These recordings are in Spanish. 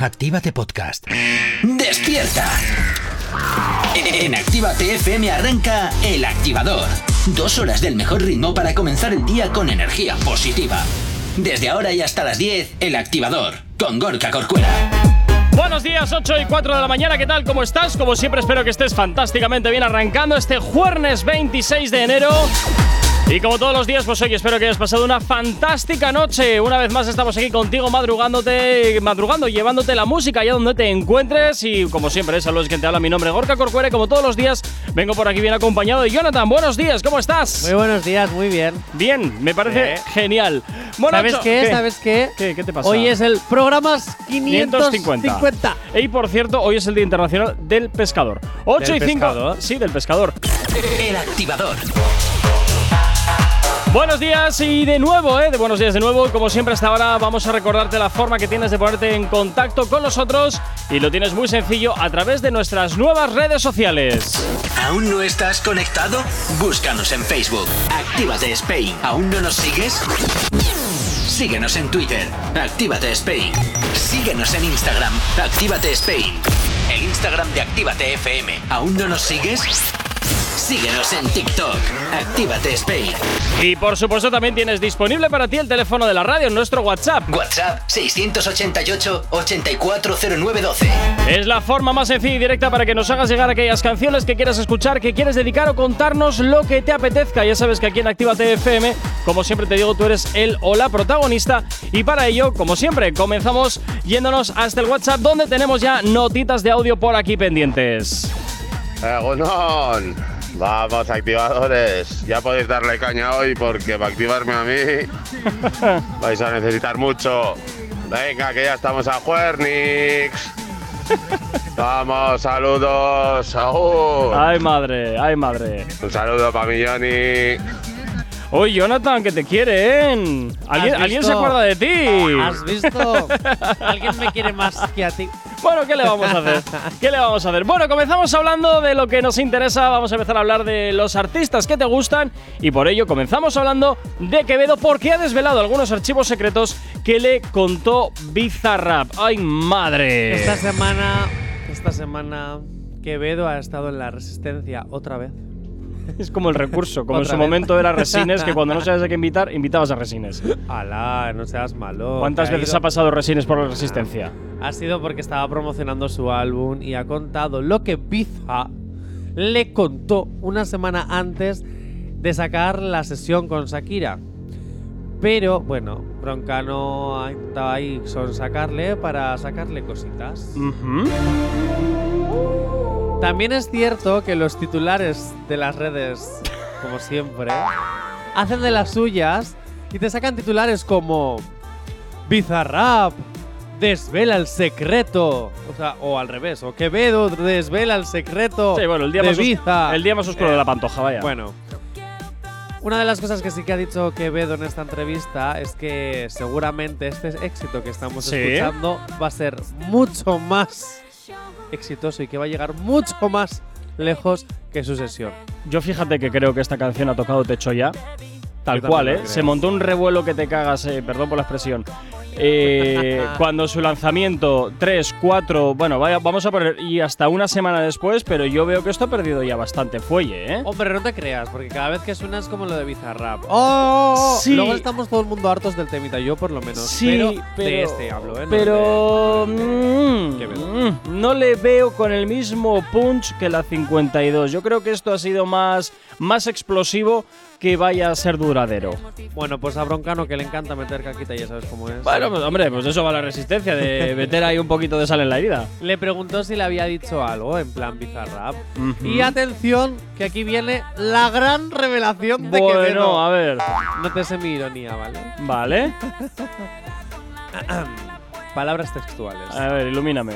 Actívate Podcast. ¡Despierta! En Actívate FM arranca El Activador. Dos horas del mejor ritmo para comenzar el día con energía positiva. Desde ahora y hasta las 10, El Activador, con Gorka Corcuera. Buenos días, 8 y 4 de la mañana, ¿qué tal? ¿Cómo estás? Como siempre espero que estés fantásticamente bien arrancando este jueves 26 de enero. Y como todos los días, pues hoy espero que hayas pasado una fantástica noche. Una vez más estamos aquí contigo madrugándote, madrugando, llevándote la música allá donde te encuentres. Y como siempre, saludos quien te habla, mi nombre es Gorka Corcuere. Como todos los días, vengo por aquí bien acompañado de Jonathan. Buenos días, ¿cómo estás? Muy buenos días, muy bien. Bien, me parece Eh. genial. Bueno, ¿Sabes Cho- qué? ¿Sabes qué? ¿Qué? ¿Qué te pasa? Hoy es el programa 550. 550. Y por cierto, hoy es el Día Internacional del Pescador. 8 ¿Del y 5. pescador? Sí, del pescador. El Activador. Buenos días y de nuevo, ¿eh? De buenos días de nuevo. Como siempre hasta ahora vamos a recordarte la forma que tienes de ponerte en contacto con nosotros y lo tienes muy sencillo a través de nuestras nuevas redes sociales. ¿Aún no estás conectado? Búscanos en Facebook. Actívate Spain. ¿Aún no nos sigues? Síguenos en Twitter. Actívate Spain. Síguenos en Instagram. Actívate Spain. El Instagram de Actívate FM. ¿Aún no nos sigues? Síguenos en TikTok. Actívate Spain. Y por supuesto también tienes disponible para ti el teléfono de la radio en nuestro WhatsApp. WhatsApp 688-840912. Es la forma más sencilla y directa para que nos hagas llegar aquellas canciones que quieras escuchar, que quieres dedicar o contarnos lo que te apetezca. Ya sabes que aquí en Actívate FM, como siempre te digo, tú eres el o la protagonista. Y para ello, como siempre, comenzamos yéndonos hasta el WhatsApp, donde tenemos ya notitas de audio por aquí pendientes. Egunon, vamos activadores, ya podéis darle caña hoy porque para activarme a mí vais a necesitar mucho. Venga, que ya estamos a Juernix. Vamos, saludos, aún. Ay, madre, ay, madre. Un saludo para mi Johnny. Oye, Jonathan, que te quieren. ¿Alguien, ¿Has ¿alguien se acuerda de ti? ¿Has visto? Alguien me quiere más que a ti. Bueno, ¿qué le vamos a hacer? ¿Qué le vamos a hacer? Bueno, comenzamos hablando de lo que nos interesa. Vamos a empezar a hablar de los artistas que te gustan. Y por ello comenzamos hablando de Quevedo porque ha desvelado algunos archivos secretos que le contó Bizarrap. ¡Ay, madre! Esta semana, esta semana, Quevedo ha estado en la resistencia otra vez. Es como el recurso, como en su vez. momento era Resines, que cuando no sabes a qué invitar, invitabas a Resines. Alá, no seas malo. ¿Cuántas veces ido- ha pasado Resines por la Resistencia? Ha sido porque estaba promocionando su álbum y ha contado lo que Biza le contó una semana antes de sacar la sesión con Shakira. Pero bueno, Broncano ha intentado ahí son sacarle para sacarle cositas. Ujú. También es cierto que los titulares de las redes, como siempre, hacen de las suyas y te sacan titulares como Bizarrap desvela el secreto, o sea, o al revés, o Quevedo desvela el secreto Sí, bueno, el día, de más, Biza. el día más oscuro Eh, de la pantoja, vaya. Bueno. Una de las cosas que sí que ha dicho Quevedo en esta entrevista es que seguramente este éxito que estamos Sí. escuchando va a ser mucho más exitoso y que va a llegar mucho más lejos que su sesión. Yo fíjate que creo que esta canción ha tocado techo ya. Tal cual, ¿eh? creo. Se montó un revuelo que te cagas, eh, perdón por la expresión. Eh, cuando su lanzamiento, 3, 4, bueno, vaya, vamos a poner, y hasta una semana después, pero yo veo que esto ha perdido ya bastante fuelle, ¿eh? Hombre, no te creas, porque cada vez que suena es como lo de Bizarrap. ¡Oh! Sí. Luego estamos todo el mundo hartos del temita, yo por lo menos. Sí, pero, pero, de este hablo, ¿eh? No pero de- mm, mm, no le veo con el mismo punch que la 52. Yo creo que esto ha sido más, más explosivo que vaya a ser duradero. Bueno, pues a Broncano que le encanta meter caquita, ya sabes cómo es. Bueno, pues, hombre, pues eso va la resistencia, de meter ahí un poquito de sal en la herida. Le preguntó si le había dicho algo en plan Bizarrap. Y atención, que aquí viene la gran revelación de Bueno, Quevedo. a ver. No te sé mi ironía, ¿vale? Vale. Palabras textuales. A ver, ilumíname.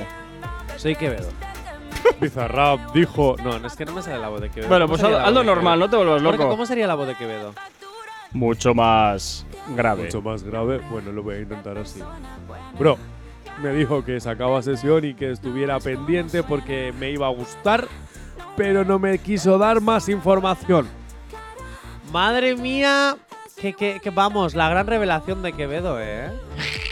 Soy Quevedo. Bizarrap dijo. No, no, es que no me sale la voz de Quevedo. Bueno, ¿Cómo pues sería haz- la voz hazlo de normal, Quevedo? no te vuelvas Porque, loco. ¿Cómo sería la voz de Quevedo? Mucho más grave. Mucho más grave, bueno, lo voy a intentar así. Bro, me dijo que sacaba sesión y que estuviera pendiente porque me iba a gustar, pero no me quiso dar más información. Madre mía. Que, que, que vamos, la gran revelación de Quevedo, ¿eh?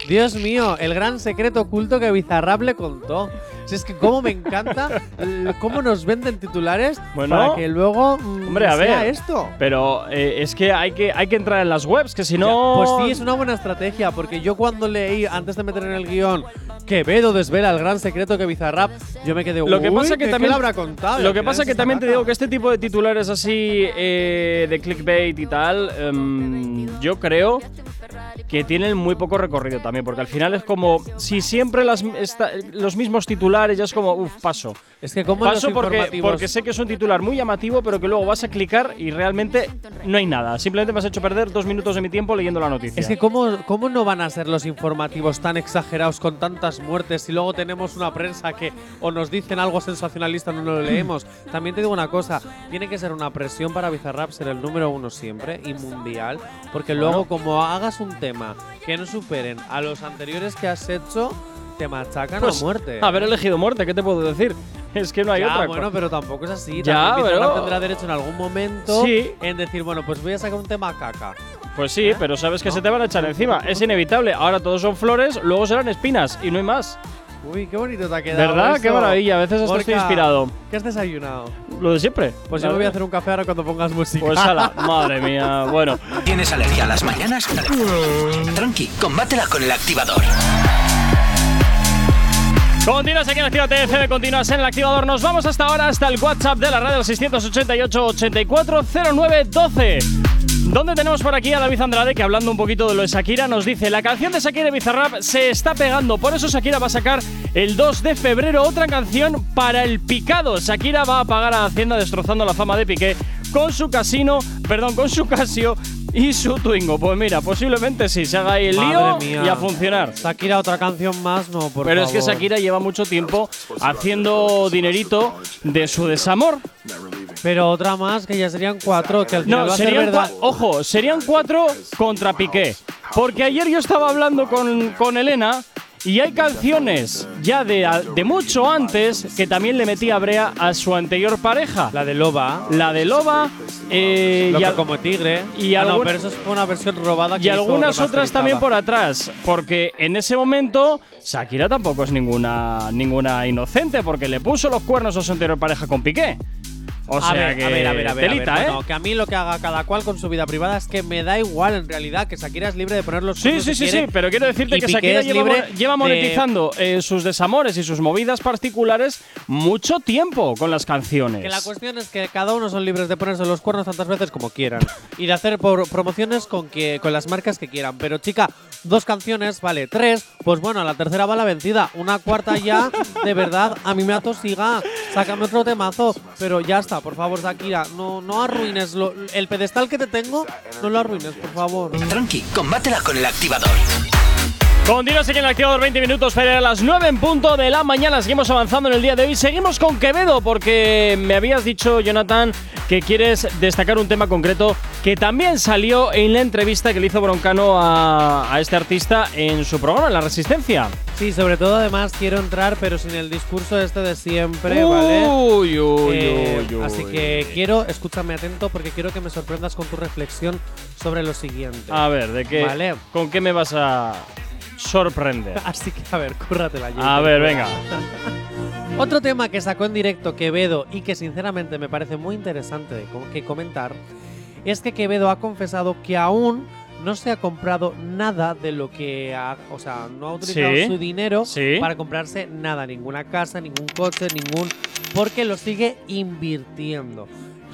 Dios mío, el gran secreto oculto que Bizarrap le contó. Si es que cómo me encanta l- cómo nos venden titulares Bueno. para que luego mm, Hombre, a sea ver. esto. Pero eh, es que hay, que hay que entrar en las webs, que si no. Pues sí, es una buena estrategia, porque yo cuando leí, antes de meter en el guion, Quevedo desvela el gran secreto que Bizarrap, yo me quedé, Lo que "Uy, pasa que ¿qué- qué también le habrá contado? Lo que pasa es que también te digo que este tipo de titulares así eh, de clickbait y tal, em, yo creo que tienen muy poco recorrido también, porque al final es como si siempre las, esta- los mismos titulares ya es como, uff, paso. Es que como Paso porque, porque sé que es un titular muy llamativo, pero que luego vas a clicar y realmente no hay nada. Simplemente me has hecho perder dos minutos de mi tiempo leyendo la noticia. Es que ¿cómo, ¿cómo no van a ser los informativos tan exagerados con tantas muertes y luego tenemos una prensa que o nos dicen algo sensacionalista no lo leemos? También te digo una cosa, tiene que ser una presión para Bizarrap ser el número uno siempre y mundial, porque luego como hagas un tema que no superen a los anteriores que has hecho, te machacan Pues, a muerte. Haber elegido muerte, ¿qué te puedo decir? Es que no hay ya, otra. bueno, pero tampoco es así. Ya, También pero- tendrá derecho en algún momento Sí. en decir, bueno, pues voy a sacar un tema caca. Pues sí, pero sabes que se te van a echar encima. Es inevitable. Ahora todos son flores, luego serán espinas y no hay más. Uy, qué bonito te ha quedado. ¿Verdad? eso. Qué maravilla. A veces hasta estoy inspirado. ¿Qué has desayunado? Lo de siempre. Pues yo me voy a hacer un café ahora cuando pongas música. Pues ala, madre mía. Bueno, ¿Tienes alergia a las mañanas? Tranqui, combátela con el activador. Continúas aquí en Actívate FM, continúas en el activador. Nos vamos hasta ahora, hasta el WhatsApp de la radio, el 688-840912. ¿Dónde tenemos por aquí a David Andrade que hablando un poquito de lo de Shakira nos dice la canción de Shakira y Bizarrap se está pegando, por eso Shakira va a sacar el 2 de febrero otra canción para el picado. Shakira va a pagar a Hacienda destrozando la fama de Piqué con su casino, perdón, con su Casio y su Twingo. Pues mira, posiblemente sí, se haga ahí el lío y a funcionar. Shakira, otra canción más, no, por Pero es que. Shakira lleva mucho tiempo haciendo dinerito de su desamor. Pero otra más, que ya serían cuatro, que al final No, va a ser serían verdad. cua- ojo, serían cuatro contra Piqué. Porque ayer yo estaba hablando con, con Elena y hay canciones ya de, de mucho antes que también le metía brea a su anterior pareja. La de Loba. La de Loba eh, y, al- como tigre. y Ah, no, pero eso fue una versión robada que y algunas otras también por atrás. Porque en ese momento Shakira tampoco es ninguna, ninguna inocente porque le puso los cuernos a su anterior pareja con Piqué. O a ver, que a ver, a ver, a ver, a telita, ver. ¿eh? Bueno, que a mí lo que haga cada cual con su vida privada es que me da igual en realidad, que Shakira es libre de poner los Sí, cuernos sí, sí, sí, pero quiero decirte que Shakira lleva, libre de- monetizando eh, sus desamores y sus movidas particulares mucho tiempo con las canciones. Que la cuestión es que cada uno son libres de ponerse los cuernos tantas veces como quieran y de hacer por- promociones con que con las marcas que quieran. Pero chica, dos canciones, vale, tres, pues bueno, la tercera va la vencida, una cuarta ya, de verdad, a mí me atosiga, sácame otro temazo, pero ya está, por favor, Shakira, no, no arruines lo- el pedestal que te tengo, no lo arruines, por favor. Tranqui, combátela con el activador. Continuas aquí en el activador 20 minutos para las 9 en punto de la mañana. Seguimos avanzando en el día de hoy. Seguimos con Quevedo porque me habías dicho, Jonathan, que quieres destacar un tema concreto que también salió en la entrevista que le hizo Broncano a, a este artista en su programa, La Resistencia. Sí, sobre todo además quiero entrar, pero sin el discurso este de siempre, ¿vale? Uy, uy, Eh, uy, uy. así que quiero, escúchame atento porque quiero que me sorprendas con tu reflexión sobre lo siguiente. A ver, ¿de qué? Vale. ¿Con qué me vas a sorprender? Así que a ver, cúrratela. Jake. A ver, venga. Otro tema que sacó en directo Quevedo y que sinceramente me parece muy interesante de co- que comentar es que Quevedo ha confesado que aún no se ha comprado nada de lo que ha, o sea, no ha utilizado Sí, su dinero sí. para comprarse nada, ninguna casa, ningún coche, ningún porque lo sigue invirtiendo.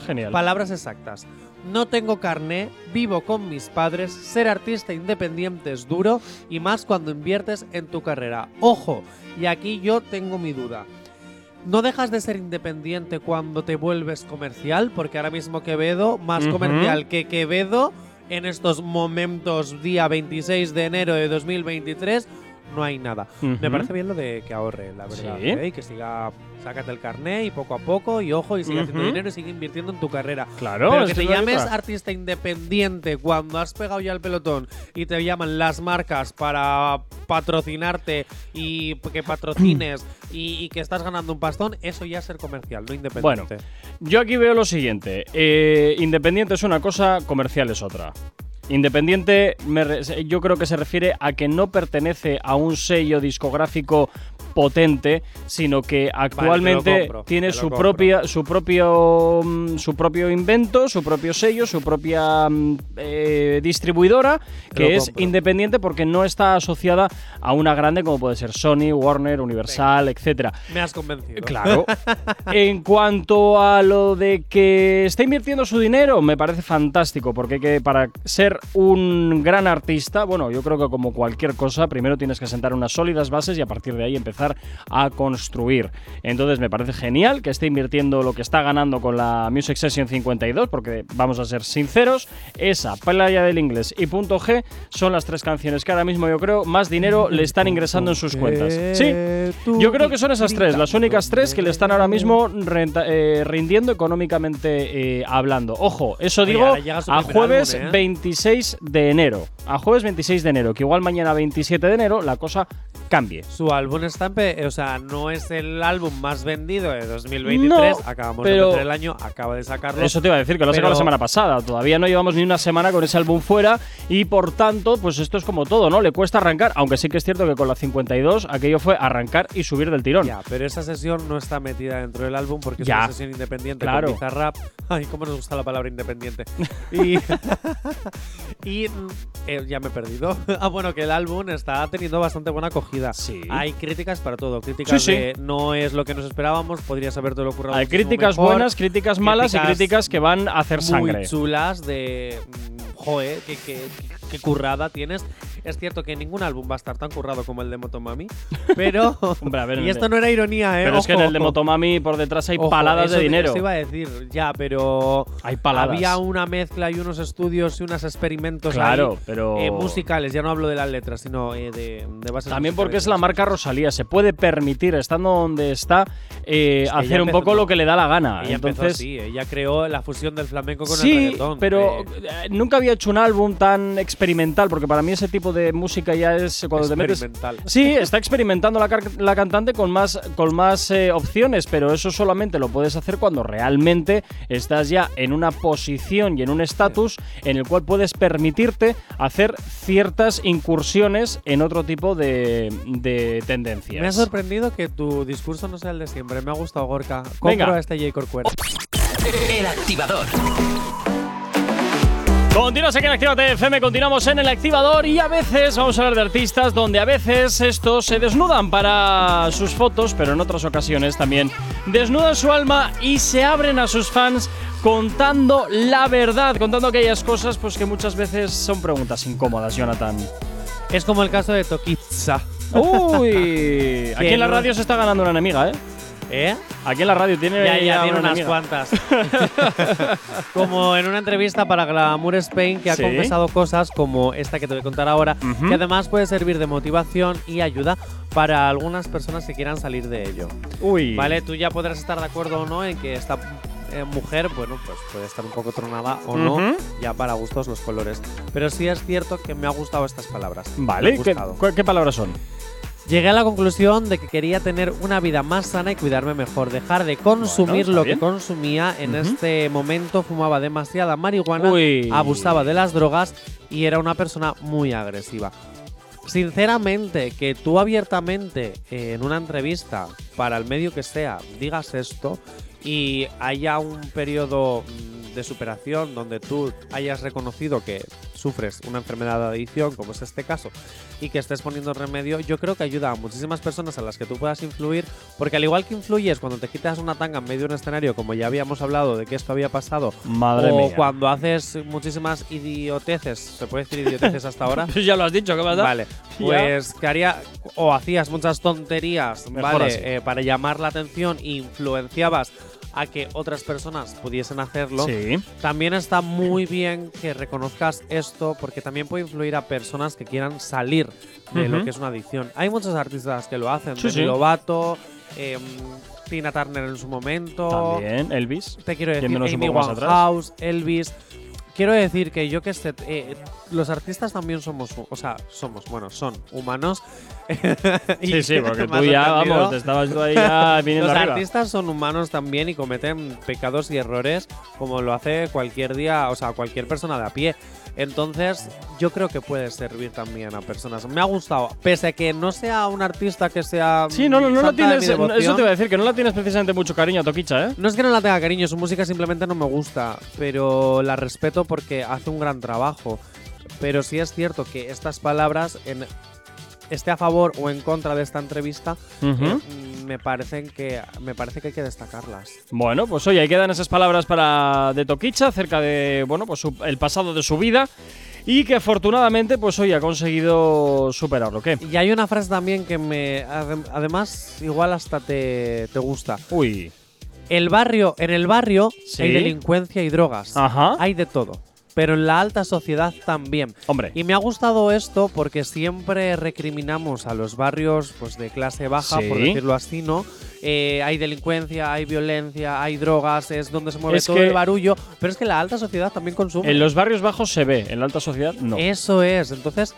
Genial. Palabras exactas. No tengo carné, vivo con mis padres, ser artista independiente es duro y más cuando inviertes en tu carrera. Ojo, y aquí yo tengo mi duda. No dejas de ser independiente cuando te vuelves comercial, porque ahora mismo Quevedo, más comercial que Quevedo, en estos momentos, día 26 de enero de 2023, no hay nada. Me parece bien lo de que ahorre, la verdad. Sí. ¿eh? Y que siga, sácate el carné y poco a poco, y ojo, y sigue haciendo dinero y sigue invirtiendo en tu carrera. Claro, Pero que te es la llames artista independiente cuando has pegado ya el pelotón y te llaman las marcas para patrocinarte y que patrocines y, y que estás ganando un pastón, eso ya es ser comercial, no Bueno, independiente. yo aquí veo lo siguiente. Eh, independiente es una cosa, comercial es otra. Independiente, me yo creo que se refiere a que no pertenece a un sello discográfico potente, sino que actualmente compro, tiene su compro. propia, su propio, mm, su propio invento, su propio sello, su propia mm, eh, distribuidora, que es compro. independiente porque no está asociada a una grande como puede ser Sony, Warner, Universal, etcétera. Me has convencido. Claro. en cuanto a lo de que está invirtiendo su dinero, me parece fantástico, porque que para ser un gran artista, bueno, yo creo que como cualquier cosa, primero tienes que sentar unas sólidas bases y a partir de ahí empezar a construir. Entonces me parece genial que esté invirtiendo lo que está ganando con la Music Session 52, porque vamos a ser sinceros, esa, Playa del Inglés y Punto G son las tres canciones que ahora mismo yo creo más dinero le están ingresando en sus cuentas. Sí, yo creo que son esas tres, las únicas tres que le están ahora mismo renta- eh, rindiendo económicamente eh, hablando. Ojo, eso digo a jueves álbum, ¿eh? 26 de enero. A jueves 26 de enero, que igual mañana 27 de enero la cosa cambie. Su álbum está pe- o sea, no es el álbum más vendido de 2023. No, Acabamos de empezar el año, acaba de sacarlo. Eso te iba a decir, que lo ha sacado la semana pasada. Todavía no llevamos ni una semana con ese álbum fuera y por tanto, pues esto es como todo, ¿no? Le cuesta arrancar, aunque sí que es cierto que con la 52 aquello fue arrancar y subir del tirón. Ya, pero esa sesión no está metida dentro del álbum porque es Ya. una sesión independiente Claro. con Bizarrap. Ay, cómo nos gusta la palabra independiente. y y eh, ya me he perdido. ah, bueno, que el álbum está teniendo bastante buena acogida. Sí. Hay críticas para todo. Críticas Sí, sí. de no es lo que nos esperábamos, podrías haberte lo ocurrido. Hay críticas buenas, críticas malas y críticas críticas que van a hacer sangre. muy chulas de mm, joe, qué, qué- qué currada tienes. Es cierto que ningún álbum va a estar tan currado como el de Motomami, pero Hombre, a ver, en y el esto no era ironía, eh. Pero es que en el de. Motomami por detrás hay Ojo, paladas eso de dinero. eso iba a decir, ya, pero Hay paladas. había una mezcla y unos estudios y unos experimentos Claro, ahí, pero- eh, musicales, ya no hablo de las letras, sino eh, de, de bases También porque es la marca Rosalía, se puede permitir, estando donde está, eh, Es que hacer un poco lo que le da la gana. Ella empezó Entonces, así, ella creó la fusión del flamenco con el sí, reggaetón. pero eh, eh, nunca había hecho un álbum tan experimental, porque para mí ese tipo de música ya es cuando te metes. Sí, está experimentando la, la cantante con más, con más eh, opciones, pero eso solamente lo puedes hacer cuando realmente estás ya en una posición y en un estatus en el cual puedes permitirte hacer ciertas incursiones en otro tipo de, de tendencias. Me ha sorprendido que tu discurso no sea el de siempre. Me ha gustado, Gorka. Compro Venga. a este J. Corcuera. El activador. Continuas aquí en Actívate FM, continuamos en el activador y a veces vamos a hablar de artistas donde a veces estos se desnudan para sus fotos, pero en otras ocasiones también desnudan su alma y se abren a sus fans contando la verdad, contando aquellas cosas pues que muchas veces son preguntas incómodas, Jonathan. Es como el caso de Tokitsa. Uy, aquí en la radio se está ganando una enemiga, ¿eh? ¿Eh? Aquí en la radio tiene Ya, ya tiene una unas enemiga. cuantas. como en una entrevista para Glamour Spain que ha Sí. confesado cosas como esta que te voy a contar ahora, Ujú. que además puede servir de motivación y ayuda para algunas personas que quieran salir de ello. Uy. Vale, tú ya podrás estar de acuerdo o no en que esta eh, mujer, bueno, pues puede estar un poco tronada o no, Ujú. ya para gustos los colores. Pero sí es cierto que me ha gustado estas palabras. Vale, ¿qué, qué palabras son? Llegué a la conclusión de que quería tener una vida más sana y cuidarme mejor, dejar de consumir lo bien. que consumía. En este momento fumaba demasiada marihuana, Uy. abusaba de las drogas y era una persona muy agresiva. Sinceramente, que tú abiertamente eh, en una entrevista, para el medio que sea, digas esto y haya un periodo mm, de superación donde tú hayas reconocido que sufres una enfermedad de adicción, como es este caso, y que estés poniendo remedio, yo creo que ayuda a muchísimas personas a las que tú puedas influir, porque al igual que influyes cuando te quitas una tanga en medio de un escenario, como ya habíamos hablado de que esto había pasado, Madre o mía. cuando haces muchísimas idioteces, ¿se puede decir idioteces hasta ahora? ya lo has dicho, ¿qué pasa? Vale, Ya. pues que haría o hacías muchas tonterías, Mejor ¿vale? Eh, para llamar la atención e influenciabas a que otras personas pudiesen hacerlo. Sí. También está muy bien que reconozcas esto porque también puede influir a personas que quieran salir de lo que es una adicción. Hay muchos artistas que lo hacen, Sí, sí. Lovato, em, Tina Turner en su momento. También, Elvis. Te quiero decir, Amy. Winehouse, Elvis. Quiero decir que yo que sé, eh, los artistas también somos, o sea, somos, bueno, son humanos. Sí, sí, porque tú ya, vamos, te estabas tú ahí ya viniendo Los arriba. artistas son humanos también y cometen pecados y errores como lo hace cualquier día, o sea, cualquier persona de a pie. Entonces, yo creo que puede servir también a personas. Me ha gustado, pese a que no sea un artista que sea. Sí, no, no, no la santa de tienes. Eso te iba a decir, que no la tienes precisamente mucho cariño a Toquicha, ¿eh? No es que no la tenga cariño, su música simplemente no me gusta, pero la respeto porque hace un gran trabajo. Pero sí es cierto que estas palabras, en, esté a favor o en contra de esta entrevista, eh, me parecen que me parece que hay que destacarlas. Bueno, pues oye, ahí quedan esas palabras para de Toquicha acerca de, bueno, pues su- el pasado de su vida y que afortunadamente, pues hoy ha conseguido superarlo. ¿Qué? Y hay una frase también que me, adem- además, igual hasta te, te gusta. Uy. El barrio, en el barrio Sí. hay delincuencia y drogas. Ajá. Hay de todo. Pero en la alta sociedad también. Hombre. Y me ha gustado esto porque siempre recriminamos a los barrios pues, de clase baja, por Sí. decirlo así, ¿no? Eh, hay delincuencia, hay violencia, hay drogas, es donde se mueve Es todo el barullo. Pero es que la alta sociedad también consume. En los barrios bajos se ve, en la alta sociedad no. Eso es. Entonces,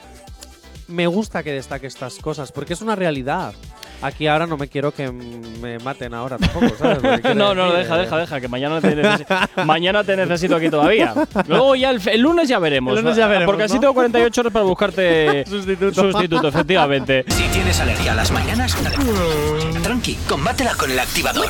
me gusta que destaque estas cosas porque es una realidad. Aquí ahora no me quiero que me maten ahora tampoco, ¿sabes? No, no, decir, deja, eh. deja, deja, que mañana te, mañana te necesito aquí todavía. Luego ya el, el lunes ya veremos. El lunes ya veremos, Porque así tengo 48 horas para buscarte Sustituto. sustituto, efectivamente. Si tienes alergia a las mañanas, tranqui, combátela con el activador.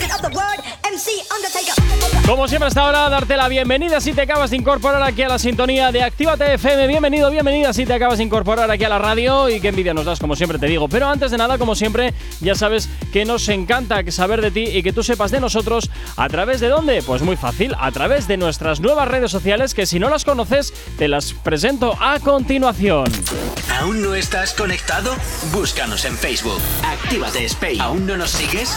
Como siempre hasta ahora, darte la bienvenida si te acabas de incorporar aquí a la sintonía de Actívate FM. Bienvenido, bienvenida si te acabas de incorporar aquí a la radio y qué envidia nos das, como siempre te digo. Pero antes de nada, como siempre, ya sabes que nos encanta saber de ti y que tú sepas de nosotros a través de dónde. Pues muy fácil, a través de nuestras nuevas redes sociales que si no las conoces, te las presento a continuación. ¿Aún no estás conectado? Búscanos en Facebook. Actívate Spain. ¿Aún no nos sigues?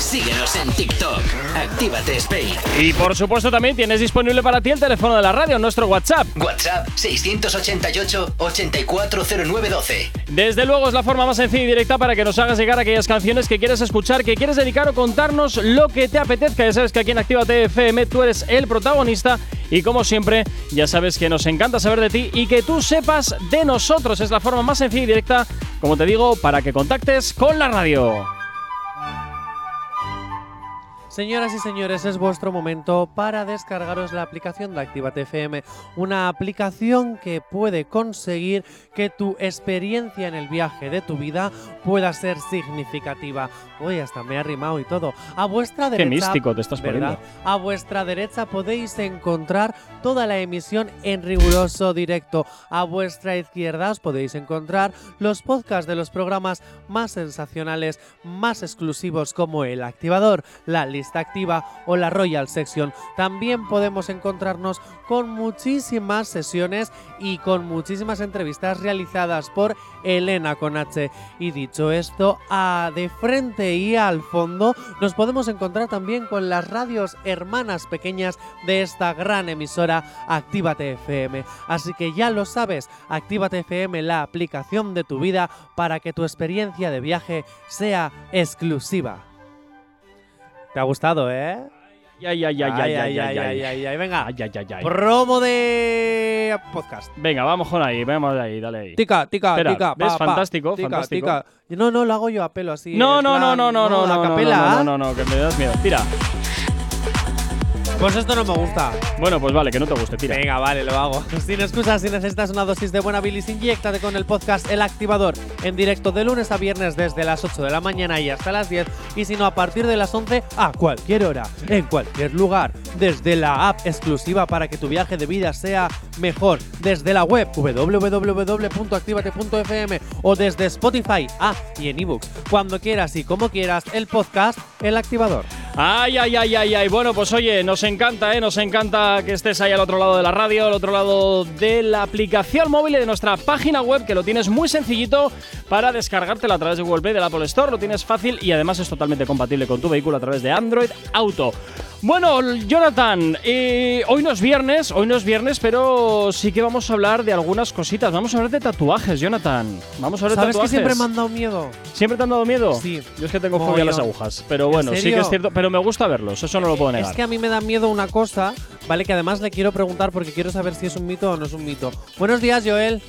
Síguenos en TikTok. Actívate Spain. Y por supuesto también tienes disponible para ti el teléfono de la radio, nuestro WhatsApp. WhatsApp 688-840912. Desde luego es la forma más sencilla y directa para que nos hagas llegar aquellas canciones que quieres escuchar, que quieres dedicar o contarnos lo que te apetezca. Ya sabes que aquí en Actívate FM tú eres el protagonista y como siempre ya sabes que nos encanta saber de ti y que tú sepas de nosotros. Es la forma más sencilla y directa, como te digo, para que contactes con la radio. Señoras y señores, es vuestro momento para descargaros la aplicación de Actívate FM, una aplicación que puede conseguir que tu experiencia en el viaje de tu vida pueda ser significativa. Uy, hasta me ha rimado y todo. A vuestra Qué derecha, místico te estás ¿verdad? poniendo. A vuestra derecha podéis encontrar toda la emisión en riguroso directo. A vuestra izquierda os podéis encontrar los podcasts de los programas más sensacionales, más exclusivos como El Activador, La Lista Activa o la Royal Section. También podemos encontrarnos con muchísimas sesiones y con muchísimas entrevistas realizadas por Elena con H. Y dicho esto, a de frente y al fondo nos podemos encontrar también con las radios hermanas pequeñas de esta gran emisora Actívate FM. Así que ya lo sabes, Actívate FM, la aplicación de tu vida para que tu experiencia de viaje sea exclusiva. ¿Te ha gustado, eh? Ay, ay, ay, ay, ay, ay, ay. ay, ay, Venga, Ay, ay, ay, ay. promo de podcast. Venga, vamos con ahí, vamos ahí, dale ahí. Tica, tica, Espera, tica. ¿ves? pa, pa. Fantástico, Tica, fantástico. tica. No, no, lo hago yo a pelo así. No, en no, no, plan, no, no, no, a no, no, capela. no, no, no, que me das miedo. Tira. Pues esto no me gusta. Bueno, pues vale, que no te guste, tira. Venga, vale, lo hago. Sin excusas, si necesitas una dosis de buena bilis, inyectate con el podcast El Activador en directo de lunes a viernes desde las 8 de la mañana y hasta las 10. Y si no, a partir de las 11 a cualquier hora, en cualquier lugar, desde la app exclusiva para que tu viaje de vida sea mejor, desde la web www.activate.fm o desde Spotify, ah, y en ebooks. Cuando quieras y como quieras, el podcast El Activador. Ay, ay, ay, ay, ay. Bueno, pues oye, nos encanta, ¿eh? Nos encanta que estés ahí al otro lado de la radio, al otro lado de la aplicación móvil y de nuestra página web, que lo tienes muy sencillito para descargártela a través de Google Play, del Apple Store. Lo tienes fácil y además es totalmente compatible con tu vehículo a través de Android Auto. Bueno, Jonathan, eh, hoy no es viernes, hoy no es viernes, pero sí que vamos a hablar de algunas cositas. Vamos a hablar de tatuajes, Jonathan. Vamos a hablar de ¿Sabes que tatuajes. siempre me han dado miedo? ¿Siempre te han dado miedo? Sí. Yo es que tengo fobia a las agujas. Pero ¿En bueno, sí que es cierto. Pero me gusta verlos, eso no lo puedo negar. Es que a mí me da miedo una cosa, ¿vale? Que además le quiero preguntar porque quiero saber si es un mito o no es un mito. Buenos días, Joel.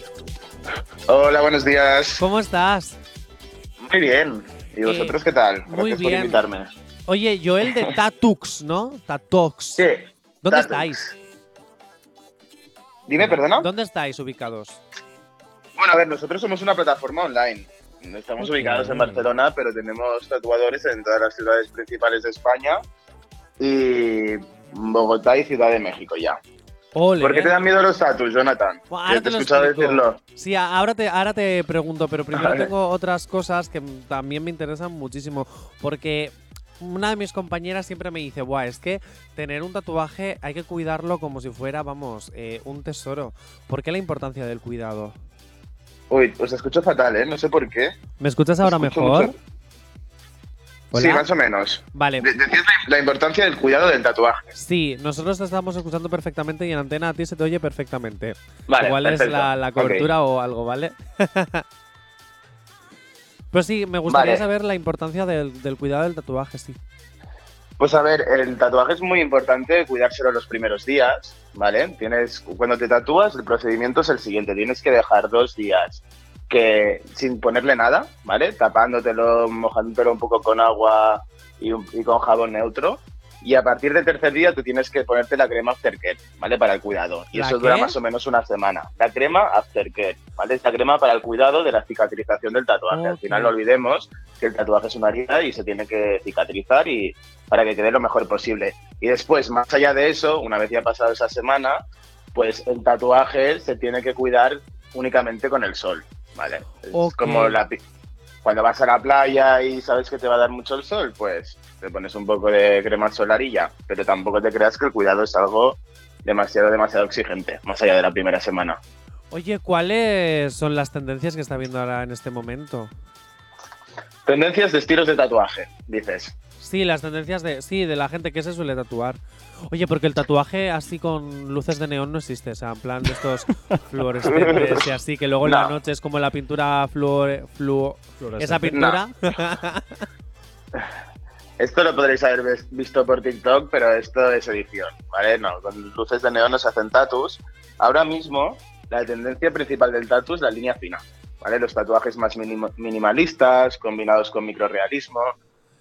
Hola, buenos días. ¿Cómo estás? Muy bien. ¿Y vosotros qué tal? Gracias Eh, muy por bien. invitarme. Oye, Joel de Tatux, ¿no? Tatux. Sí. ¿Dónde Tatux. estáis? Dime, perdona. ¿Dónde estáis ubicados? Bueno, a ver, nosotros somos una plataforma online. Estamos ubicados en Barcelona, pero tenemos tatuadores en todas las ciudades principales de España y Bogotá y Ciudad de México ya. Ole. ¿Por qué te dan miedo los tatus, Jonathan? Bueno, ahora te he escuchado decirlo. Sí, ahora te, ahora te pregunto, pero primero tengo otras cosas que también me interesan muchísimo. Porque una de mis compañeras siempre me dice, Buah, es que tener un tatuaje hay que cuidarlo como si fuera, vamos, eh, un tesoro. ¿Por qué la importancia del cuidado? Uy, os escucho fatal, ¿eh? No sé por qué. ¿Me escuchas ahora mejor? mucho- Hola. Sí, más o menos. Vale. Decías la, importancia del cuidado del tatuaje. Sí, nosotros te estamos escuchando perfectamente y en antena a ti se te oye perfectamente. Vale, Igual es la, cobertura o algo, ¿vale? pues sí, me gustaría Vale. saber la importancia del, del cuidado del tatuaje, sí. Pues a ver, el tatuaje es muy importante cuidárselo los primeros días, ¿vale? Tienes, cuando te tatúas, el procedimiento es el siguiente, tienes que dejar dos días que sin ponerle nada, ¿vale? Tapándotelo, mojándotelo un poco con agua y, un- y con jabón neutro. Y a partir del tercer día tú tienes que ponerte la crema Aftercare, ¿vale? Para el cuidado. Y ¿La eso dura más o menos una semana. La crema Aftercare, ¿vale? Es la crema para el cuidado de la cicatrización del tatuaje. Al final no olvidemos que el tatuaje es una herida y se tiene que cicatrizar y para que quede lo mejor posible. Y después, más allá de eso, una vez ya pasado esa semana, pues el tatuaje se tiene que cuidar únicamente con el sol, ¿vale? Es como la cuando vas a la playa y sabes que te va a dar mucho el sol, pues te pones un poco de crema solar y ya. Pero tampoco te creas que el cuidado es algo demasiado, demasiado exigente, más allá de la primera semana. Oye, ¿cuáles son las tendencias que está viendo ahora en este momento? Tendencias de estilos de tatuaje, dices. Sí, las tendencias de sí, de la gente que se suele tatuar. Oye, porque el tatuaje así con luces de neón no existe, o sea, en plan de estos fluorescentes y así, que luego en la No. noche es como la pintura fluore, fluo, esa pintura. Esto lo podréis haber visto por TikTok, pero esto es edición, ¿vale? No, con luces de neón no se hacen tatus. Ahora mismo, la tendencia principal del tatu es la línea fina, ¿vale? Los tatuajes más minimo- minimalistas, combinados con microrealismo.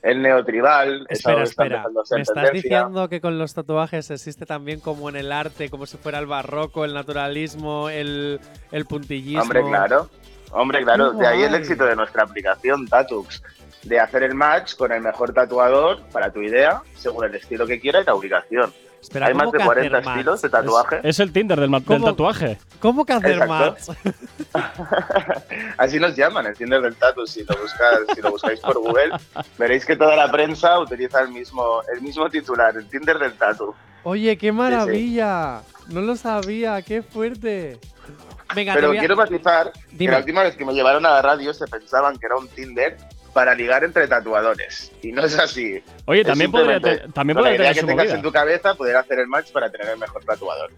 El neotribal es espera, espera. ¿Me estás diciendo que con los tatuajes existe también como en el arte, como si fuera el barroco, el naturalismo, el, el puntillismo? Hombre, claro. Hombre, claro. De ahí el éxito de nuestra aplicación Tatux. De hacer el match con el mejor tatuador para tu idea, según el estilo que quieras y la ubicación. Espera, Hay más ¿cómo de que 40 hacer match? estilos de tatuaje. Es el Tinder del, del ¿Cómo? tatuaje. ¿Cómo que hacer Exacto. match? Así nos llaman, el Tinder del Tatu. Si lo, buscas, si lo buscáis por Google, veréis que toda la prensa utiliza el mismo, el mismo titular, el Tinder del Tatu. Oye, qué maravilla. No lo sabía, qué fuerte. Venga, Pero a- quiero matizar que Dime. la última vez que me llevaron a la radio se pensaban que era un Tinder para ligar entre tatuadores. Y no es así. Oye, Es también podría, te- también podría idea tener que su tengas movida. en tu cabeza poder hacer el match para tener el mejor tatuador.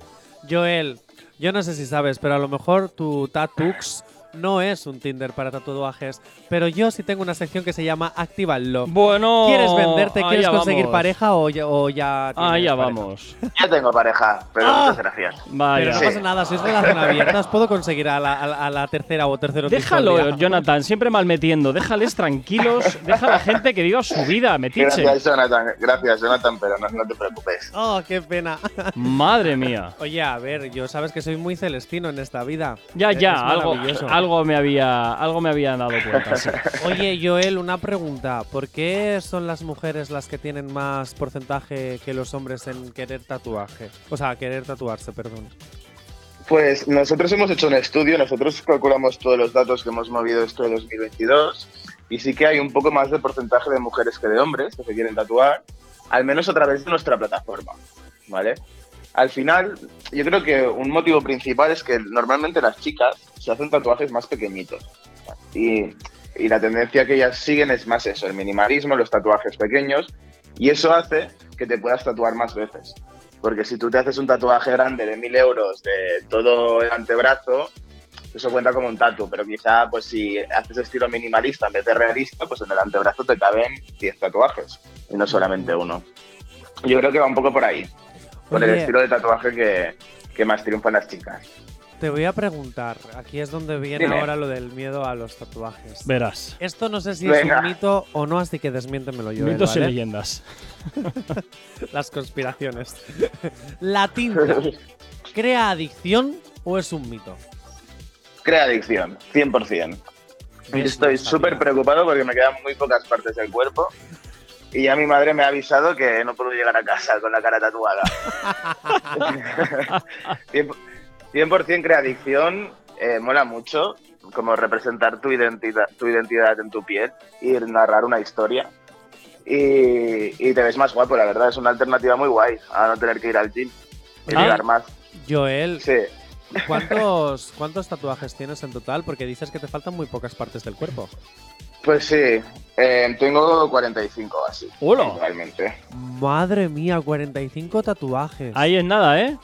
Joel, yo no sé si sabes, pero a lo mejor tu Tatux no es un Tinder para tatuajes, pero yo sí tengo una sección que se llama Actívalo. Bueno. ¿Quieres venderte? ¿Quieres conseguir vamos. pareja o ya, o ya tienes Ahí ya pareja? vamos. Ya tengo pareja, pero Ah. muchas gracias. Vaya. Pero no Sí. pasa nada, sois relación abierta, os puedo conseguir a la, a la- a la tercera o tercero tipo Déjalo, día. Jonathan, siempre mal metiendo. Déjales tranquilos. Deja a la gente que viva su vida, metiche. Gracias, Jonathan. Gracias, Jonathan, pero no, no te preocupes. Oh, qué pena. Madre mía. Oye, a ver, yo sabes que soy muy celestino en esta vida. Ya, Es ya, algo. Algo me había, algo me había dado cuenta. sí. Oye, Joel, una pregunta. ¿Por qué son las mujeres las que tienen más porcentaje que los hombres en querer tatuaje? O sea, querer tatuarse, perdón. Pues nosotros hemos hecho un estudio, nosotros calculamos todos los datos que hemos movido esto de 2022 y sí que hay un poco más de porcentaje de mujeres que de hombres que se quieren tatuar, al menos a través de nuestra plataforma, ¿vale? Al final, yo creo que un motivo principal es que normalmente las chicas se hacen tatuajes más pequeñitos y, la tendencia que ellas siguen es más eso, el minimalismo, los tatuajes pequeños y eso hace que te puedas tatuar más veces. Porque si tú te haces un tatuaje grande de 1000 euros de todo el antebrazo, eso cuenta como un tatu, pero quizá pues si haces estilo minimalista en vez de realista, pues en el antebrazo te caben 10 tatuajes y no solamente uno. Yo creo que va un poco por ahí, por el estilo de tatuaje que, que más triunfan las chicas. Te voy a preguntar, aquí es donde viene Dime. ahora lo del miedo a los tatuajes. Verás. Esto no sé si Venga. es un mito o no, así que desmiéntemelo yo. Mitos y ¿vale? leyendas. Las conspiraciones. ¿La tinta crea adicción o es un mito? Crea adicción, 100%. Y ¿Ves? estoy súper preocupado porque me quedan muy pocas partes del cuerpo. Y ya mi madre me ha avisado que no puedo llegar a casa con la cara tatuada. 100%, 100% crea adicción, eh, mola mucho como representar tu identidad, tu identidad en tu piel y narrar una historia. Y, y te ves más guapo, la verdad, es una alternativa muy guay a no tener que ir al gym y Ah. llegar más. Joel, Sí, ¿cuántos, ¿cuántos tatuajes tienes en total? Porque dices que te faltan muy pocas partes del cuerpo. Pues sí, eh, tengo 45 así, ¡Hola! realmente. Madre mía, 45 tatuajes. Ahí es nada, ¿eh?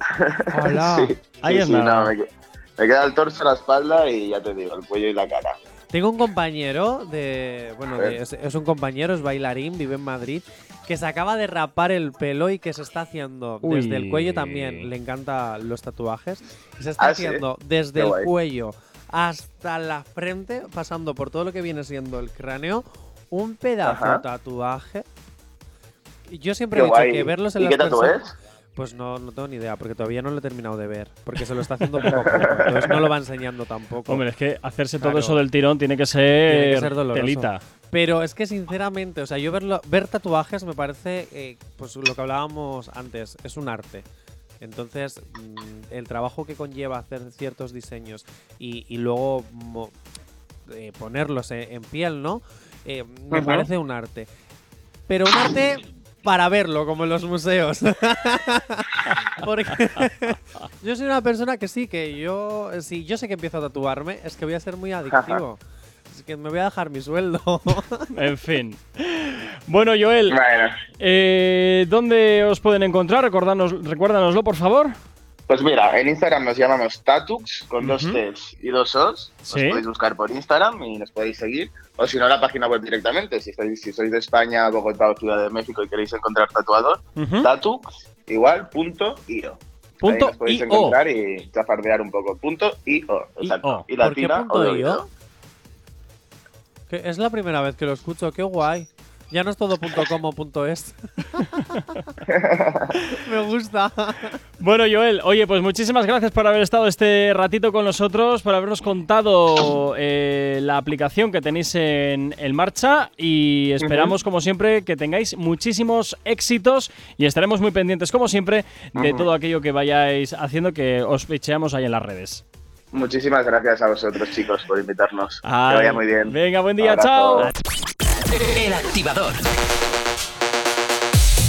Hola. Sí, Ahí sí, es sí, nada. no, me, que- me queda el torso, la espalda y ya te digo, el cuello y la cara. Tengo un compañero de. Bueno, de- es, es un compañero, es bailarín, vive en Madrid, que se acaba de rapar el pelo y que se está haciendo Uy. desde el cuello también. Le encantan los tatuajes. Y se está Ah, ¿sí? haciendo desde Qué el guay. cuello hasta la frente, pasando por todo lo que viene siendo el cráneo, un pedazo Ajá. de tatuaje. Y Yo siempre Qué he dicho guay. que verlos en ¿Y las qué personas- es? Pues no, no tengo ni idea, porque todavía no lo he terminado de ver. Porque se lo está haciendo poco a poco. Entonces no lo va enseñando tampoco. Hombre, es que hacerse Claro. todo eso del tirón tiene que ser, Tiene que ser doloroso. telita. Pero es que sinceramente, o sea, yo verlo, ver tatuajes me parece, eh, pues lo que hablábamos antes, es un arte. Entonces, mm, el trabajo que conlleva hacer ciertos diseños y, y luego mo- eh, ponerlos en, en piel, ¿no? Eh, me parece un arte. Pero un arte para verlo, como en los museos. Porque yo soy una persona que sí, que yo, si yo sé que empiezo a tatuarme, es que voy a ser muy adictivo. Es que me voy a dejar mi sueldo. En fin. Bueno, Joel, Bueno, eh, ¿dónde os pueden encontrar? Recordanos, recuérdanoslo, por favor. pues mira, en Instagram nos llamamos Tatux con dos. T's y dos O's. Nos Sí. podéis buscar por Instagram y nos podéis seguir. O si no, la página web directamente. Si, estáis, si sois de España, Bogotá o Ciudad de México y queréis encontrar tatuador, Ujú. Tatux igual punto io. Punto Ahí nos podéis io. encontrar y chafardear un poco. Punto io. Exacto. Y ¿Por qué punto o de io? oído. Que es la primera vez que lo escucho, qué guay. Ya no es todo punto .com o punto .es. Me gusta. Bueno, Joel, oye, pues muchísimas gracias por haber estado este ratito con nosotros, por habernos contado eh, la aplicación que tenéis en, en marcha y esperamos, como siempre, que tengáis muchísimos éxitos y estaremos muy pendientes, como siempre, de todo aquello que vayáis haciendo, que os ficheamos ahí en las redes. Muchísimas gracias a vosotros, chicos, por invitarnos. Ay, que vaya muy bien. Venga, buen día, Abrazo. chao. El activador.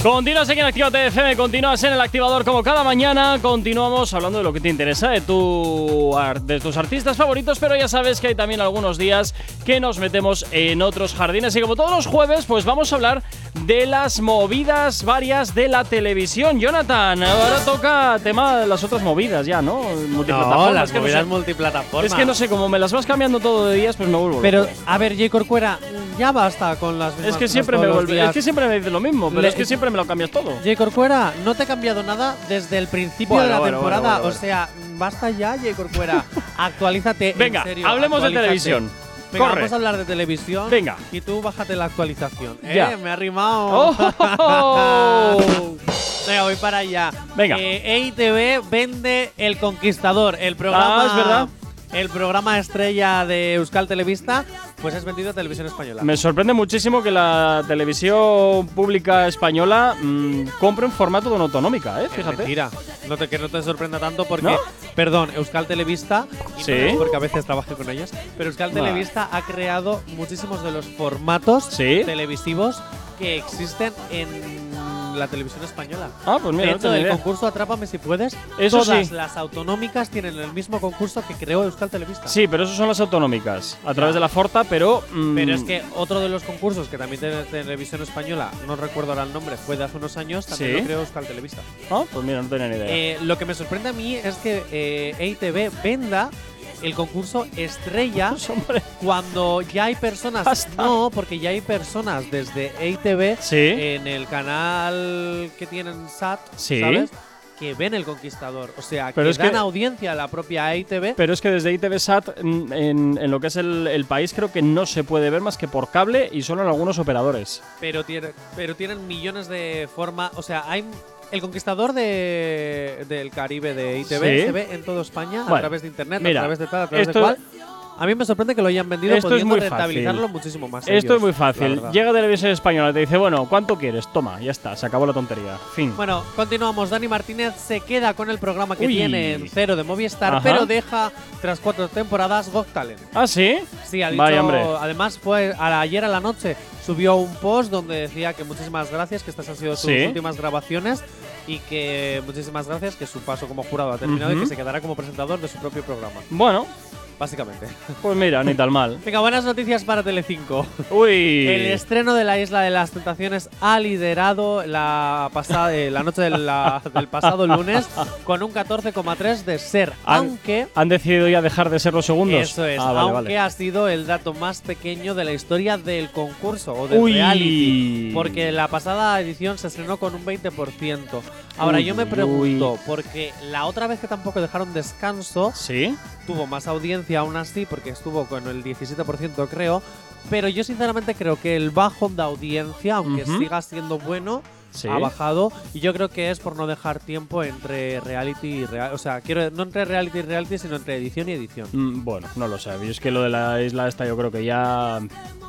Continúas aquí en Actívate FM, continúas en el activador como cada mañana. Continuamos hablando de lo que te interesa, de, tu, de tus artistas favoritos, pero ya sabes que hay también algunos días que nos metemos en otros jardines. Y como todos los jueves, pues vamos a hablar de las movidas varias de la televisión. Jonathan, ahora toca tema de las otras movidas ya, ¿no? No, Multiplataformas, las que no movidas sé. multiplataformas. Es que no sé, como me las vas cambiando todo de días, pues me vuelvo Pero, loco. a ver, J. Corcuera, ya basta con las mismas Es que siempre me vuelve, es que siempre me dices lo mismo, pero Le- es que siempre me lo cambias todo. J. Corcuera, no te he cambiado nada desde el principio Bueno, de la bueno, temporada. bueno, O sea, basta ya, J. Corcuera. Actualízate. en Venga, serio, hablemos de televisión. Venga, Corre. vamos a hablar de televisión. Venga. Y tú bájate la actualización. Ya. Eh, me ha rimado. ¡Oh! Venga, voy para allá. Venga. Eh, EITV vende El Conquistador, el programa. Ah, es verdad. El programa estrella de Euskal Televista, pues es vendido a Televisión Española. Me sorprende muchísimo que la televisión pública española mm, compre en formato de una autonómica, ¿eh? Es Fíjate. Mentira. No te, que no te sorprenda tanto porque, ¿No? perdón, Euskal Televista, y Sí. no es porque a veces trabaje con ellos, pero Euskal. Televista ha creado muchísimos de los formatos Sí. televisivos que existen en en la televisión española. Ah, pues mira, de no hecho, tenía el concurso Atrápame si puedes, Eso todas sí. las autonómicas tienen el mismo concurso que creó Euskal Televista. Sí, pero esos son las autonómicas, a través de la Forta, pero. mm, Pero es que otro de los concursos que también tiene televisión española, no recuerdo ahora el nombre, fue de hace unos años, también Sí. lo creó Euskal Televista. Ah, pues mira, no tenía ni idea. Eh, lo que me sorprende a mí es que eh, EITV venda el concurso Estrella Pues, cuando ya hay personas. No, porque ya hay personas desde EITV Sí. en el canal que tienen SAT, Sí. ¿sabes? Que ven el conquistador. O sea, Pero que es dan que- audiencia a la propia EITV. Pero es que desde ITV Sat, en, en lo que es el, el país, creo que no se puede ver más que por cable y solo en algunos operadores. pero, tiene, pero tienen millones de formas. O sea, hay. El conquistador de, del Caribe de ITV se ve en toda España a través de internet, mira, a través de tal, a través esto- de cual. A mí me sorprende que lo hayan vendido Esto es pudiendo muy fácil. rentabilizarlo muchísimo más. Esto ellos, es muy la fácil. verdad. Llega Televisión Española y te dice, bueno, ¿cuánto quieres? Toma, ya está, se acabó la tontería. Fin. Bueno, continuamos. Dani Martínez se queda con el programa que Uy. tiene en cero de Movistar, Ajá. pero deja, tras cuatro temporadas, Got Talent. ¿Ah, sí? Sí, ha dicho, Vaya, hombre. además fue a- ayer a la noche subió un post donde decía que muchísimas gracias, que estas han sido sus Sí. últimas grabaciones y que muchísimas gracias, que su paso como jurado ha terminado y que se quedará como presentador de su propio programa, Bueno, básicamente. pues mira, ni tan mal. Venga, buenas noticias para Telecinco. Uy. El estreno de la Isla de las Tentaciones ha liderado la, pasada, eh, la noche de la- del pasado lunes con un 14,3 de ser, Han- aunque ¿Han decidido ya dejar de ser los segundos? eso es, Ah, vale, aunque vale. ha sido el dato más pequeño de la historia del concurso o del Uy. reality. Porque la pasada edición se estrenó con un 20%. Ahora Uy, yo me uy, pregunto, porque la otra vez que tampoco dejaron descanso, ¿Sí? tuvo más audiencia aún así, porque estuvo con el 17% creo. Pero yo sinceramente creo que el bajón de audiencia, aunque siga siendo bueno, Sí. ha bajado. Y yo creo que es por no dejar tiempo entre reality y real. O sea, quiero no entre reality y reality, sino entre edición y edición. Mm, Bueno, no lo sé. Yo es que lo de la isla esta yo creo que ya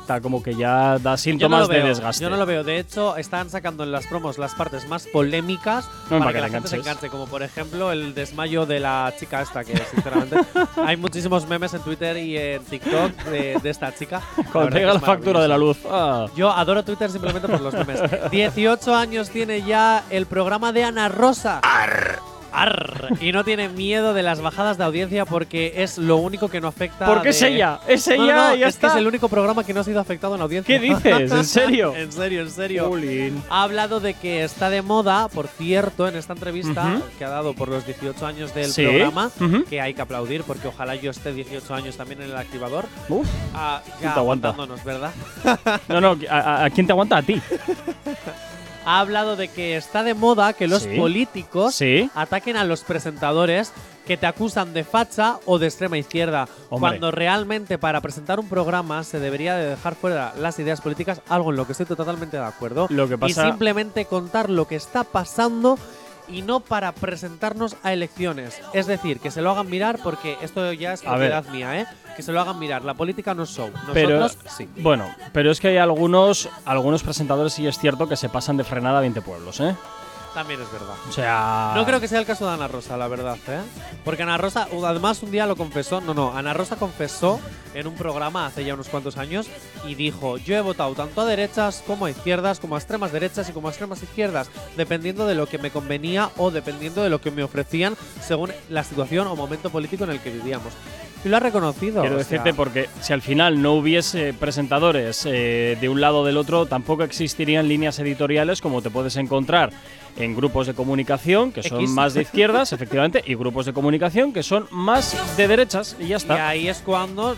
está como que ya da no, síntomas veo, de desgaste. yo no lo veo. De hecho, están sacando en las promos las partes más polémicas No, para para que que la te gente se enganche. Como por ejemplo el desmayo de la chica esta, que sinceramente hay muchísimos memes en Twitter y en TikTok de, de esta chica. Cuando te llega la factura de la luz. ah. Yo adoro Twitter simplemente por los memes. 18 años tiene ya el programa de Ana Rosa. Arr. Y no tiene miedo de las bajadas de audiencia porque es lo único que no afecta. Porque es de- ella, es No, ella, no, no, ya es que está. es el único programa que no ha sido afectado en audiencia. ¿Qué dices? ¿En serio? en serio, en serio. Jolín. Ha hablado de que está de moda, por cierto, en esta entrevista Ujú. que ha dado por los 18 años del Sí. programa, Ujú. que hay que aplaudir porque ojalá yo esté 18 años también en el activador. Uf. Ah, ¿Quién ya te aguanta? ¿verdad? No, no, ¿a, a- a quién te aguanta? A ti. Ha hablado de que está de moda que los Sí. políticos Sí. ataquen a los presentadores que te acusan de facha o de extrema izquierda, Hombre. cuando realmente para presentar un programa se debería de dejar fuera las ideas políticas, algo en lo que estoy totalmente de acuerdo, Lo que y pasa- simplemente contar lo que está pasando y no para presentarnos a elecciones. Es decir, que se lo hagan mirar porque esto ya es propiedad mía, ¿eh? Que se lo hagan mirar. La política no es show. Pero, Nosotros sí. bueno, pero es que hay algunos, algunos presentadores, sí es cierto, que se pasan de frenada a 20 pueblos, ¿eh? También es verdad. O sea. No creo que sea el caso de Ana Rosa, la verdad, ¿eh? Porque Ana Rosa, además un día lo confesó, no, no, Ana Rosa confesó en un programa hace ya unos cuantos años y dijo, yo he votado tanto a derechas como a izquierdas, como a extremas derechas y como a extremas izquierdas, dependiendo de lo que me convenía o dependiendo de lo que me ofrecían según la situación o momento político en el que vivíamos. Y lo ha reconocido. Quiero o decirte, sea, porque si al final no hubiese presentadores eh, de un lado o del otro, tampoco existirían líneas editoriales como te puedes encontrar en grupos de comunicación que son X. más de izquierdas, efectivamente, y grupos de comunicación que son más de derechas, y ya Y está. ahí es cuando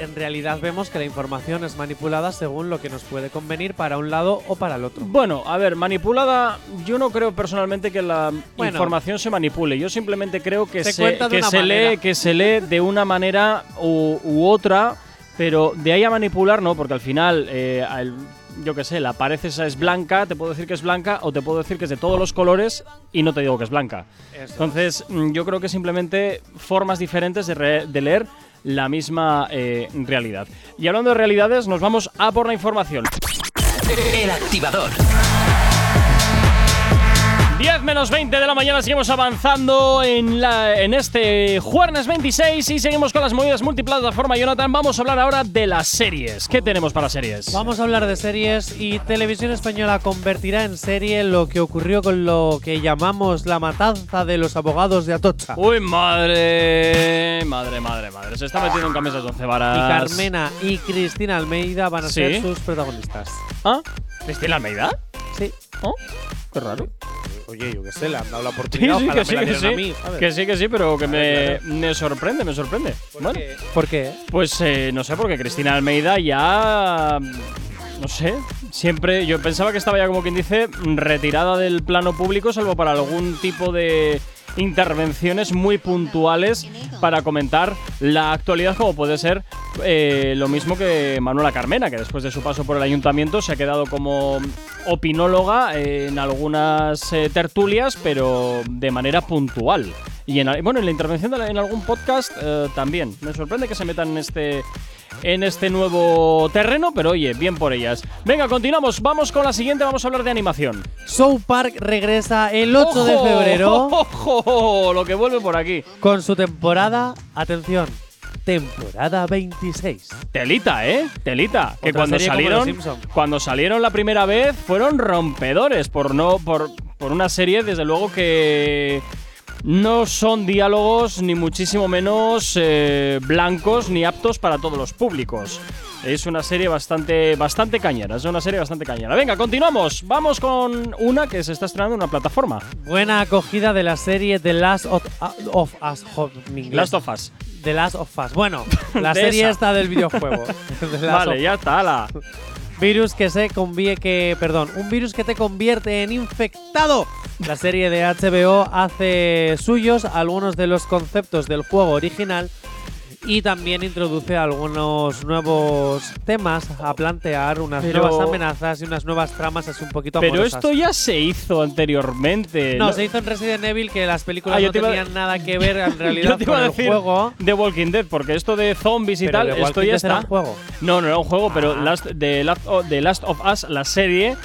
en realidad vemos que la información es manipulada según lo que nos puede convenir para un lado o para el otro. Bueno, a ver, manipulada, yo no creo personalmente que la Bueno. información se manipule. Yo simplemente creo que Se que se manera. lee, que se lee de una manera u, u otra, pero de ahí a manipular no, porque al final, eh, yo qué sé, la pared esa es blanca, te puedo decir que es blanca o te puedo decir que es de todos los colores y no te digo que es blanca. Eso. Entonces, mm, yo creo que simplemente formas diferentes de, re- de leer la misma eh, realidad. Y hablando de realidades, nos vamos a por la información. El activador. 10 menos 20 de la mañana seguimos avanzando en, la, en este jueves 26 y seguimos con las movidas multiplataforma. Jonathan, vamos a hablar ahora de las series. ¿Qué tenemos para series? Vamos a hablar de series y Televisión Española convertirá en serie lo que ocurrió con lo que llamamos la matanza de los abogados de Atocha. Uy, madre, madre, madre, madre. Se está metiendo en camisas de once Y varas. Carmena y Cristina Almeida van a Sí. ser sus protagonistas. ¿Ah? ¿Cristina Almeida? Sí. ¿Oh? Qué raro. Oye, yo qué sé, le han dado la Sí, oportunidad. sí, ojalá que sí, que sí. a mí. Que sí, que sí, pero que me, me sorprende, me sorprende. Bueno, ¿Por qué? pues eh, no sé, porque Cristina Almeida ya. No sé, siempre. Yo pensaba que estaba ya, como quien dice, retirada del plano público, salvo para algún tipo de intervenciones muy puntuales para comentar la actualidad, como puede ser eh, lo mismo que Manuela Carmena, que después de su paso por el ayuntamiento se ha quedado como opinóloga en algunas eh, tertulias, pero de manera puntual. Y en, bueno, en la intervención de en algún podcast eh, también. Me sorprende que se metan en este, en este nuevo terreno, pero oye, bien por ellas. Venga, continuamos. Vamos con la siguiente. Vamos a hablar de animación. South Park regresa el 8 de febrero ¡Ojo! Lo que vuelve por aquí. con su temporada, atención, temporada 26. Telita, ¿eh? Telita. Que Otra cuando salieron, cuando salieron la primera vez fueron rompedores por no por, por una serie desde luego que no son diálogos ni muchísimo menos eh, blancos ni aptos para todos los públicos. Es una serie bastante bastante cañera, es una serie bastante cañera. Venga, continuamos. Vamos con una que se está estrenando en una plataforma. Buena acogida de la serie The Last of, of Us. Last of Us. The Last of Us. Bueno, la serie esa. esta del videojuego. Vale, of ya está. Virus que se convierte que, perdón, un virus que te convierte en infectado. La serie de HBO hace suyos algunos de los conceptos del juego original y también introduce algunos nuevos temas a plantear, unas Pero- nuevas amenazas y unas nuevas tramas así un poquito Pero amorosas. esto ya se hizo anteriormente. no, se hizo en Resident Evil que las películas Ah, no a- tenían nada que ver en realidad con a el juego. The Walking Dead, porque esto de zombies y Pero tal, esto ya Dead está. era un juego. No, no era un juego, pero Ah. Last, The, Last of, The Last of Us, la serie,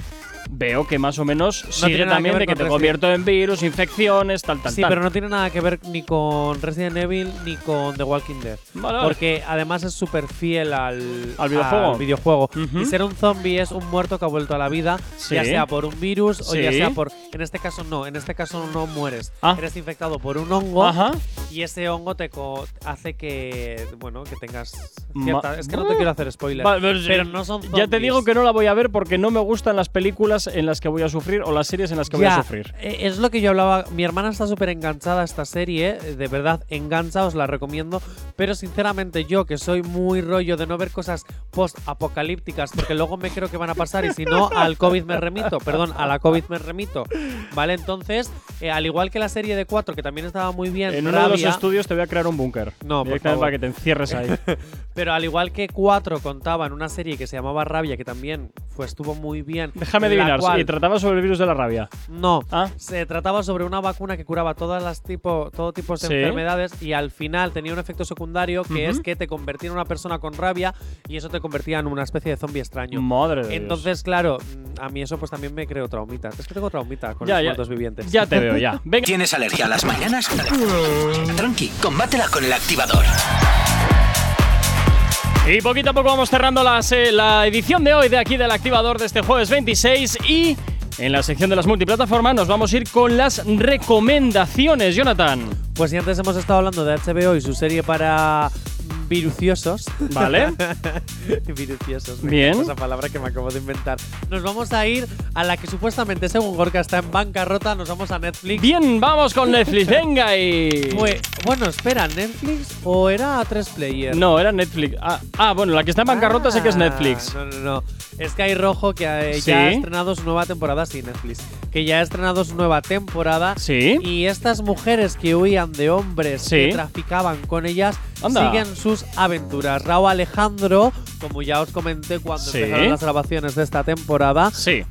veo que más o menos sigue también que de que te Resident- convierto en virus, infecciones, tal, tal, Sí, tal. pero no tiene nada que ver ni con Resident Evil ni con The Walking Dead. Vale. Porque además es súper fiel al, Al videojuego. al videojuego. Ujú. Y ser un zombie es un muerto que ha vuelto a la vida, Sí. ya sea por un virus o ya Sí. sea por. En este caso no, en este caso no mueres. Ah. Eres infectado por un hongo Ajá. Y ese hongo te co- hace que. Bueno, que tengas. Ma- Cierta, es que no te quiero hacer spoilers. Vale, pero, pero no son Ya te digo que no la voy a ver porque no me gustan las películas en las que voy a sufrir o las series en las que voy a sufrir. eh, Es lo que yo hablaba. Mi hermana está súper enganchada a esta serie. eh, De verdad, engancha, os la recomiendo. Pero sinceramente, yo que soy muy rollo de no ver cosas post-apocalípticas, porque luego me creo que van a pasar y si no, al COVID me remito. Perdón, a la COVID me remito. ¿Vale? Entonces, eh, al igual que la serie de 4, que también estaba muy bien. En Rabia, estudios te voy a crear un búnker. No, por Directamente favor. para que te encierres ahí. Pero al igual que 4 contaba en una serie que se llamaba Rabia, que también fue, estuvo muy bien. Déjame adivinar, cual- y trataba sobre el virus de la rabia. No, Ah. se trataba sobre una vacuna que curaba todas las tipo, todo tipo de Sí. enfermedades y al final tenía un efecto secundario que es que te convertía en una persona con rabia y eso te convertía en una especie de zombie extraño. Madre de Dios. Entonces, claro, mm, a mí eso pues también me creó traumita. Es que tengo traumita con Ya, los ya. muertos vivientes. Ya te veo, ya. Venga. ¿Tienes alergia a las mañanas? Tranqui, combátela con el activador. Y poquito a poco vamos cerrando las, eh, la edición de hoy de aquí del activador de este jueves 26 y en la sección de las multiplataformas nos vamos a ir con las recomendaciones, Jonathan. Pues si antes hemos estado hablando de HBO y su serie para viruciosos. Vale. viruciosos. me Bien. Esa palabra que me acabo de inventar. Nos vamos a ir a la que supuestamente, según Gorka, está en bancarrota. Nos vamos a Netflix. Bien, vamos con Netflix, venga y... Fue- bueno, espera, ¿Netflix o era A3 Player? No, era Netflix. Ah, ah, bueno, la que está en bancarrota sé que es Ah, Netflix. No, no, no. Sky Rojo que eh, Sí. ya ha estrenado su nueva temporada, sí, Netflix. Que ya ha estrenado su nueva temporada. Sí. Y estas mujeres que huían de hombres Sí. que traficaban con ellas Anda. siguen sus aventuras. Raúl Alejandro, como ya os comenté cuando Sí. empezaron las grabaciones de esta temporada, Sí.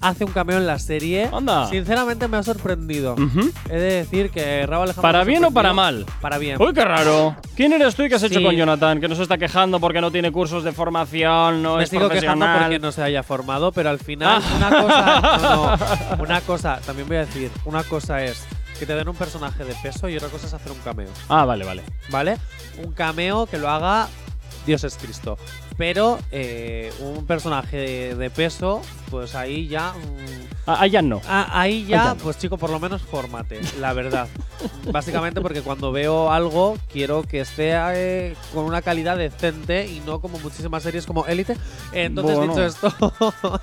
Hace un cameo en la serie. Anda. Sinceramente me ha sorprendido. Ujú. He de decir que Raúl Alejandro ¿Para bien o para mal? Para bien. Uy, qué raro. ¿Quién eres tú y qué has hecho con Jonathan? Que nos está quejando porque no tiene cursos de formación, no me es sigo quejando profesional. porque no se haya formado, pero al final Ah. una cosa, no, no, una cosa, también voy a decir, una cosa es que te den un personaje de peso y otra cosa es hacer un cameo, Ah, vale, vale. ¿vale? Un cameo que lo haga Dios es Cristo, pero eh, un personaje de, de peso, pues ahí ya, mm, Ah, ah, ya no. ah, ahí ya ya, no. pues chico, por lo menos fórmate, la verdad. Básicamente porque cuando veo algo quiero que esté eh, con una calidad decente y no como muchísimas series como Elite. Entonces, Bueno. dicho esto.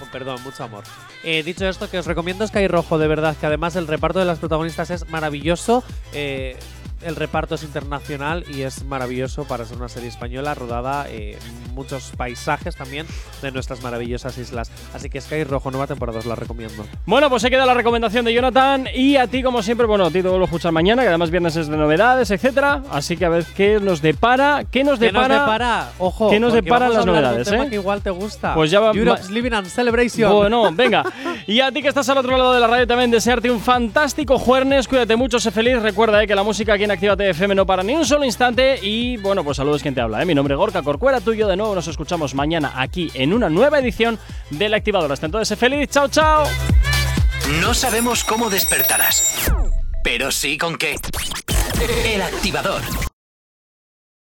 Oh, perdón, mucho amor. Eh, dicho esto, que os recomiendo Sky Rojo, de verdad, que además el reparto de las protagonistas es maravilloso. Eh, el reparto es internacional y es maravilloso para ser una serie española rodada eh, en muchos paisajes también de nuestras maravillosas islas. Así que Sky Rojo, nueva temporada, os la recomiendo. Bueno, pues se queda la recomendación de Jonathan y a ti, como siempre, bueno, a ti te vuelvo a escuchar mañana, que además viernes es de novedades, etcétera. Así que a ver qué nos depara, qué nos ¿Qué nos depara. depara? Ojo, ¿Qué nos deparan las hablar de un novedades, tema eh? que igual te gusta. Pues ya va- Europe's Living and Celebration. Bueno, venga. Y a ti que estás al otro lado de la radio también desearte un fantástico jueves. Cuídate mucho, sé feliz. Recuerda eh, que la música aquí en Actívate FM no para ni un solo instante. Y bueno, pues saludos quien te habla. eh. Mi nombre es Gorka Corcuera, tuyo de nuevo. Nos escuchamos mañana aquí en una nueva edición del Activador. Hasta entonces, feliz. Chao, chao. No sabemos cómo despertarás, pero sí con qué. El activador.